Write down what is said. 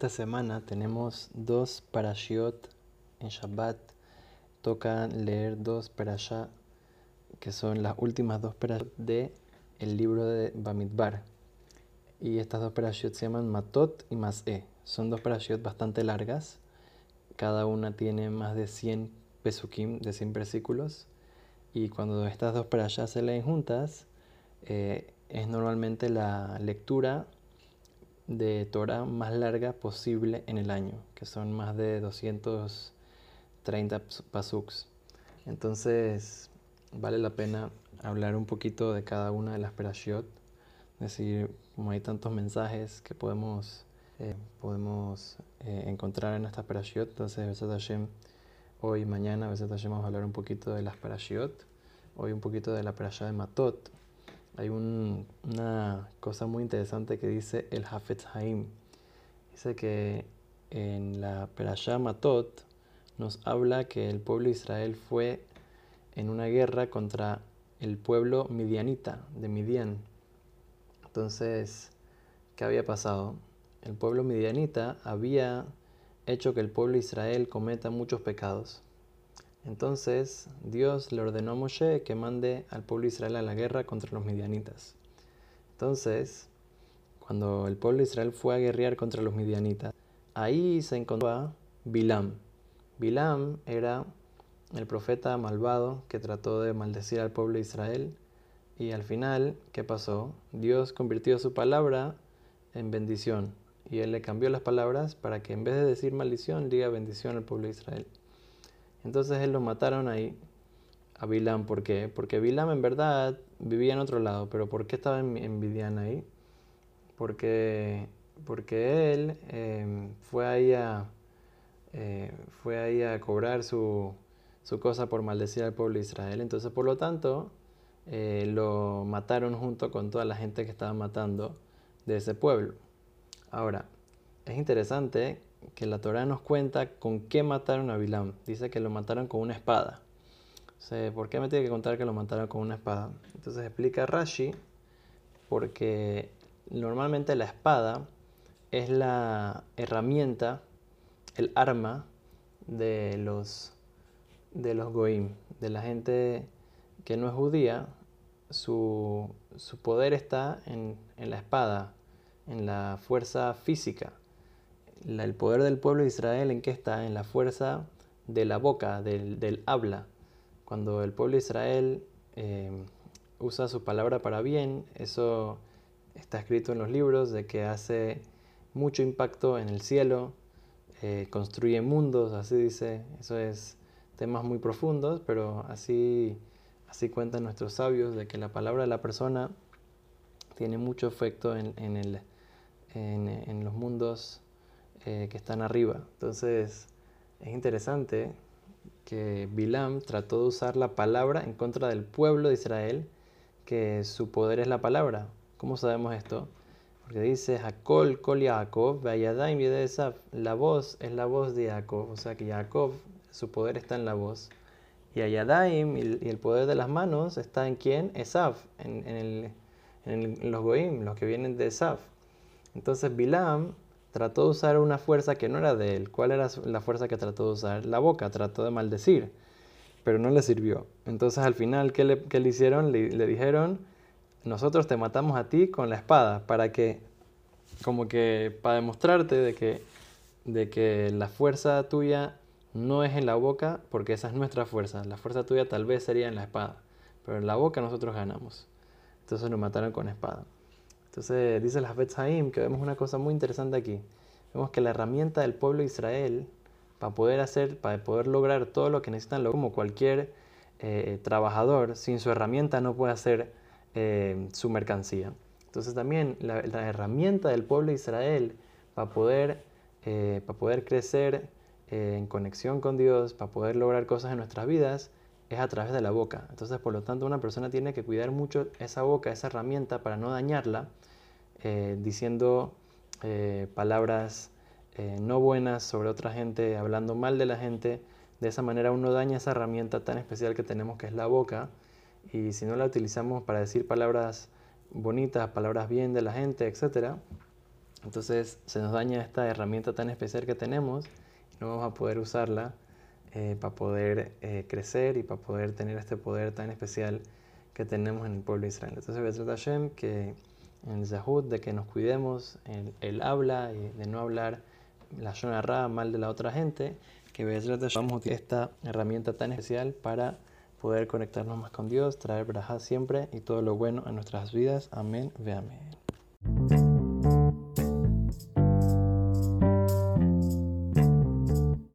Esta semana tenemos dos parashiot en Shabbat. Toca leer dos parashá, que son las últimas dos parashiot de el libro de Bamidbar. Y estas dos parashiot se llaman Matot y Mas'e. Son dos parashiot bastante largas. Cada una tiene más de 100 pesukim, de 100 versículos. Y cuando estas dos parashas se leen juntas, eh, es normalmente la lectura de Torah más larga posible en el año, que son más de 230 pasuks. Entonces, vale la pena hablar un poquito de cada una de las perashiot, decir, como hay tantos mensajes que podemos, eh, podemos eh, encontrar en estas perashiot, entonces, Besat Hashem, hoy, mañana, Besat Hashem, vamos a hablar un poquito de las perashiot, hoy un poquito de la perashá de Matot, hay una cosa muy interesante que dice el Hafetz Haim. Dice que en la Perashá Matot nos habla que el pueblo de Israel fue en una guerra contra el pueblo midianita de Midian. Entonces, ¿qué había pasado? El pueblo midianita había hecho que el pueblo de Israel cometa muchos pecados. Entonces Dios le ordenó a Moshe que mande al pueblo de Israel a la guerra contra los midianitas. Entonces, cuando el pueblo de Israel fue a guerrear contra los midianitas, ahí se encontró a Bilam. Bilam era el profeta malvado que trató de maldecir al pueblo de Israel y al final, ¿qué pasó? Dios convirtió su palabra en bendición y él le cambió las palabras para que en vez de decir maldición diga bendición al pueblo de Israel. Entonces él lo mataron ahí, a Bilam. ¿Por qué? Porque Bilam en verdad vivía en otro lado, pero ¿por qué estaba en, ahí? Porque, porque él em, fue, ahí a, eh, fue ahí a cobrar su, su, cosa por maldecir al pueblo de Israel. Entonces, por lo tanto, eh, lo mataron junto con toda la gente que estaba matando de ese pueblo. Ahora, es interesante que la Torah nos cuenta con qué mataron a Bilam. Dice que lo mataron con una espada. ¿Por qué me tiene que contar que lo mataron con una espada? Entonces explica Rashi, porque normalmente la espada es la herramienta, el arma de los, de los goim, de la gente que no es judía, su, poder está en, en la espada, en la fuerza física el poder del pueblo de Israel en qué está? En la fuerza de la boca, del, habla. Cuando el pueblo de Israel em, usa su palabra para bien, eso está escrito en los libros de que hace mucho impacto en el cielo, eh, construye mundos, así dice, eso es temas muy profundos, pero así, así cuentan nuestros sabios de que la palabra de la persona tiene mucho efecto en, el, en los mundos eh, que están arriba. Entonces es interesante que Bilam trató de usar la palabra en contra del pueblo de Israel, que su poder es la palabra. ¿Cómo sabemos esto? Porque dice Hakol Kol Yaakov, La voz es la voz de Jacob, o sea que Jacob, su poder está en la voz. Y Ayadaim, y el poder de las manos, está en quién? Esav, en, en, en los Goim, los que vienen de Esav. Entonces Bilam trató de usar una fuerza que no era de él. ¿Cuál era la fuerza que trató de usar? La boca, trató de maldecir, pero no le sirvió. Entonces al final, ¿qué le, hicieron? Le, dijeron, nosotros te matamos a ti con la espada, para que, como que, para demostrarte de que, de que la fuerza tuya no es en la boca, porque esa es nuestra fuerza. La fuerza tuya tal vez sería en la espada, pero en la boca nosotros ganamos. Entonces nos mataron con espada. Entonces dice la Haim que vemos una cosa muy interesante aquí. Vemos que la herramienta del pueblo de Israel para poder hacer, para poder lograr todo lo que necesitan, como cualquier eh, trabajador, sin su herramienta no puede hacer eh, su mercancía. Entonces también la, herramienta del pueblo de Israel para poder, eh, para poder crecer en conexión con Dios, para poder lograr cosas en nuestras vidas, es a través de la boca. Entonces, por lo tanto, una persona tiene que cuidar mucho esa boca, esa herramienta, para no dañarla, eh, diciendo eh, palabras eh, no buenas sobre otra gente, hablando mal de la gente. De esa manera uno daña esa herramienta tan especial que tenemos que es la boca. Y si no la utilizamos para decir palabras bonitas, palabras bien de la gente, etc., Entonces se nos daña esta herramienta tan especial que tenemos y no vamos a poder usarla eh, para poder eh, crecer y para poder tener este poder tan especial que tenemos en el pueblo de Israel. Entonces, Bezrat Hashem, que en el Zahut, de que nos cuidemos, el, el habla y de no hablar la Shonara mal de la otra gente, que Bezrat Hashem vamos a utilizar esta herramienta tan especial para poder conectarnos más con Dios, traer brajas siempre y todo lo bueno a nuestras vidas. Amén, ve amén.